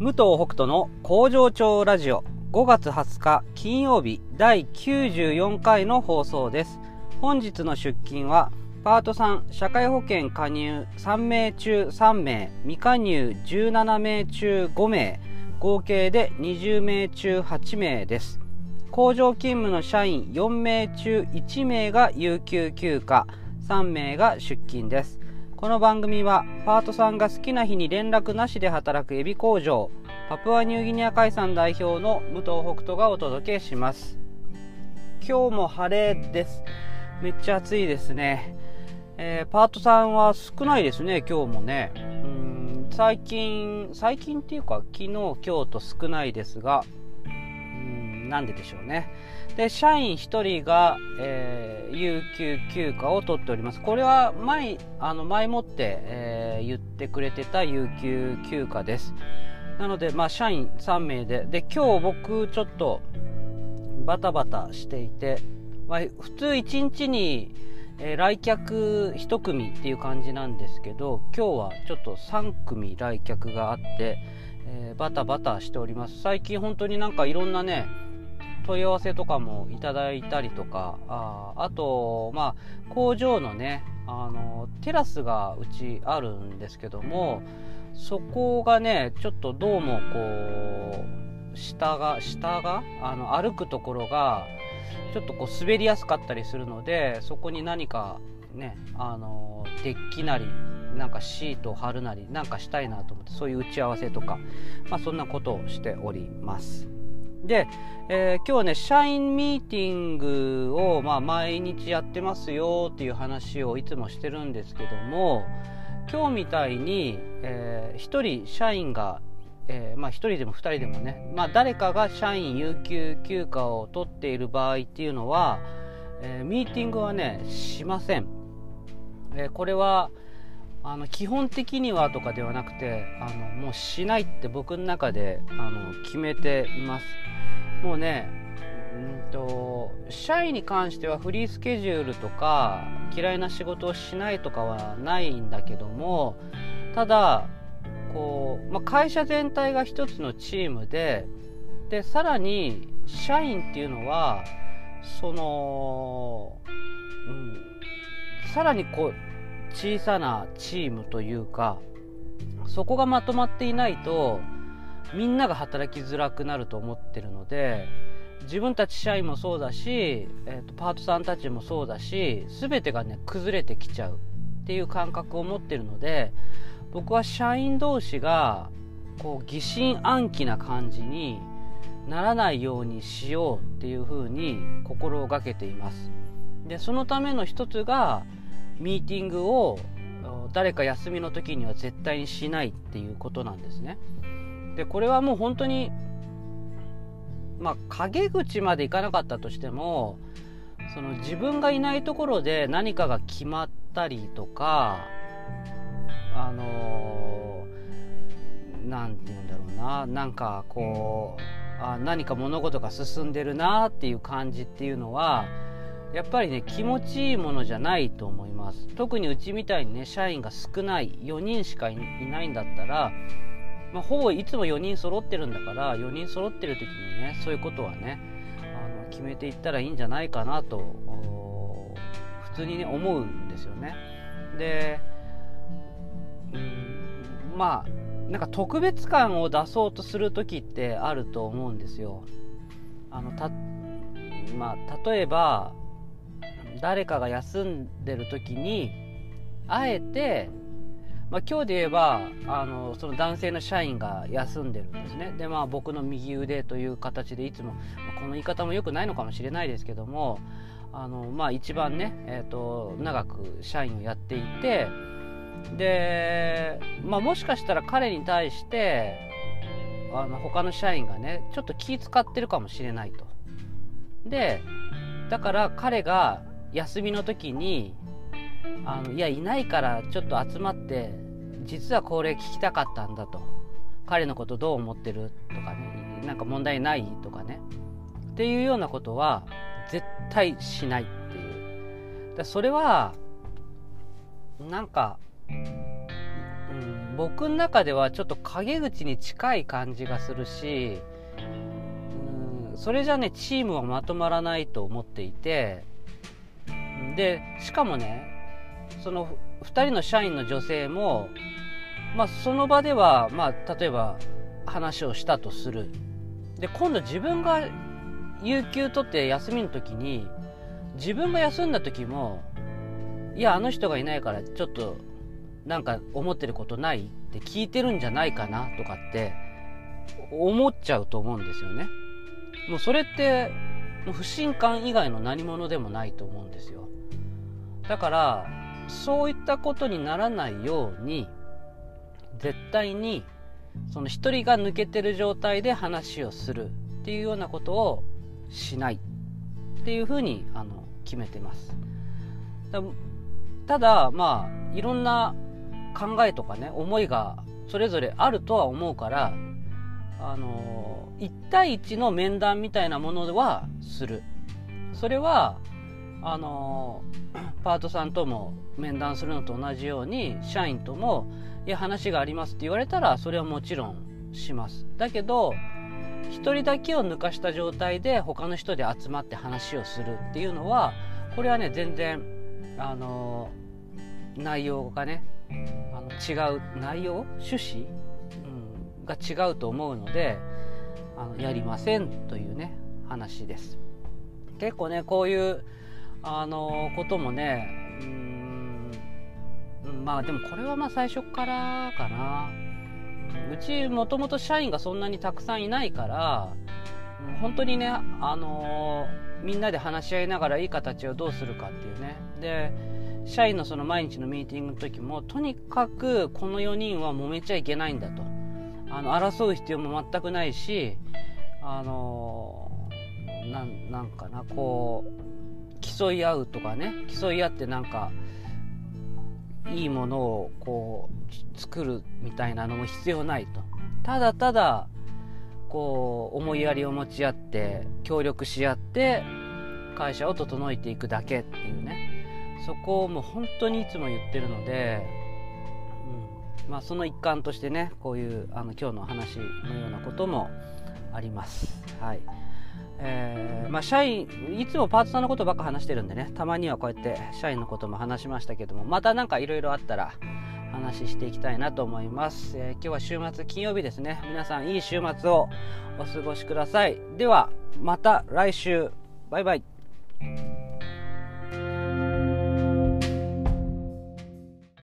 武藤北斗の工場長ラジオ5月20日金曜日第94回の放送です。本日の出勤はパート3社会保険加入3名中3名未加入17名中5名合計で20名中8名です。工場勤務の社員4名中1名が有給休暇3名が出勤です。この番組はパートさんが好きな日に連絡なしで働くエビ工場パプアニューギニア海産代表の武藤北斗がお届けします。今日も晴れです。めっちゃ暑いですね、えー、パートさんは少ないですね今日もね。うん最近最近っていうか昨日今日と少ないですがうんなんででしょうね。で社員1人が、えー、有給休暇を取っております。これは前あの前もって、えー、言ってくれてた有給休暇です。なので、まあ、社員3名でで今日僕ちょっとバタバタしていて、まあ、普通1日に、えー、来客1組っていう感じなんですけど今日はちょっと3組来客があって、え、バタバタしております。最近本当になんかいろんなね問い合わせとかもいただいたりとかああと、まあ、工場のねあのテラスがうちあるんですけどもそこがねちょっとどうもこう下が下があの歩くところがちょっとこう滑りやすかったりするのでそこに何かねあのデッキなりなんかシートを貼るなりなんかしたいなと思ってそういう打ち合わせとか、まあ、そんなことをしております。で、えー、今日はね社員ミーティングを、まあ、毎日やってますよっていう話をいつもしてるんですけども今日みたいに、えー、1人社員が、えー、まあ、1人でも2人でもね、まあ、誰かが社員有給休暇を取っている場合っていうのは、えミーティングはねしません、えこれはあの基本的にはとかではなくてあのもうしないって僕の中であの決めています。もうねうんと社員に関してはフリースケジュールとか嫌いな仕事をしないとかはないんだけどもただこう、まあ、会社全体が一つのチームででさらに社員っていうのはその、うん、さらにこう小さなチームというかそこがまとまっていないとみんなが働きづらくなると思ってるので自分たち社員もそうだし、えーと、パートさんたちもそうだし全てがね崩れてきちゃうっていう感覚を持ってるので僕は社員同士がこう疑心暗鬼な感じにならないようにしようっていうふうに心がけています。でそのための一つがミーティングを誰か休みの時には絶対にしないっていうことなんですね。でこれはもう本当にまあ陰口までいかなかったとしてもその自分がいないところで何かが決まったりとかあの何て言うんだろうななんかこうあ何か物事が進んでるなっていう感じっていうのはやっぱりね気持ちいいものじゃないと思います。特にうちみたいにね社員が少ない4人しかいないんだったら、まあ、ほぼいつも4人揃ってるんだから4人揃ってる時にねそういうことはねあの決めていったらいいんじゃないかなと普通にね思うんですよね。でうんまあなんか特別感を出そうとする時ってあると思うんですよ。あのたまあ例えば誰かが休んでる時にあえて、まあ、今日で言えばあのその男性の社員が休んでるんですねでまあ僕の右腕という形でいつも、まあ、この言い方も良くないのかもしれないですけどもあの、まあ、一番ね、えーと、長く社員をやっていてで、まあ、もしかしたら彼に対してあの他の社員がねちょっと気使ってるかもしれないと。でだから彼が休みの時にあのいやいないからちょっと集まって実はこれ聞きたかったんだと。彼のことどう思ってるとかねなんか問題ないとかね。っていうようなことは絶対しないっていう。だそれはなんか、うん、僕の中ではちょっと陰口に近い感じがするしうんそれじゃねチームはまとまらないと思っていてでしかもねその2人の社員の女性も、まあ、その場では、まあ、例えば話をしたとする。で今度自分が有給取って休みの時に自分が休んだ時もいやあの人がいないからちょっとなんか思ってることないって聞いてるんじゃないかなとかって思っちゃうと思うんですよね。もうそれってもう不信感以外の何者でもないと思うんですよ。だからそういったことにならないように絶対にその一人が抜けてる状態で話をするっていうようなことをしないっていうふうにあの決めてます。ただまあいろんな考えとかね思いがそれぞれあるとは思うからあの1対1の面談みたいなものはする。それはあのパートさんとも面談するのと同じように社員とも「いや話があります」って言われたらそれはもちろんします。だけど1人だけを抜かした状態で他の人で集まって話をするっていうのはこれはね全然あの内容がねあの違う内容趣旨、うん、が違うと思うのであのやりませんというね話です。結構ねこういうあのこともねうんまあでもこれはまあ最初からかな。うちもともと社員がそんなにたくさんいないから本当にねあのみんなで話し合いながらいい形をどうするかっていうね。で社員のその毎日のミーティングの時もとにかくこの4人は揉めちゃいけないんだと。あの争う必要も全くないしあのなんかなこう競い合うとかね競い合ってなんかいいものをこう作るみたいなのも必要ないと。ただただこう思いやりを持ち合って協力し合って会社を整えていくだけっていうね。そこをもう本当にいつも言ってるので、うん。まあ、その一環としてねこういうあの今日の話のようなこともあります。はい。えーまあ、社員いつもパートさんのことばっか話してるんでね。たまにはこうやって社員のことも話しましたけども。また何かいろいろあったら話していきたいなと思います、えー、今日は週末金曜日ですね。皆さんいい週末をお過ごしください。ではまた来週。バイバイ。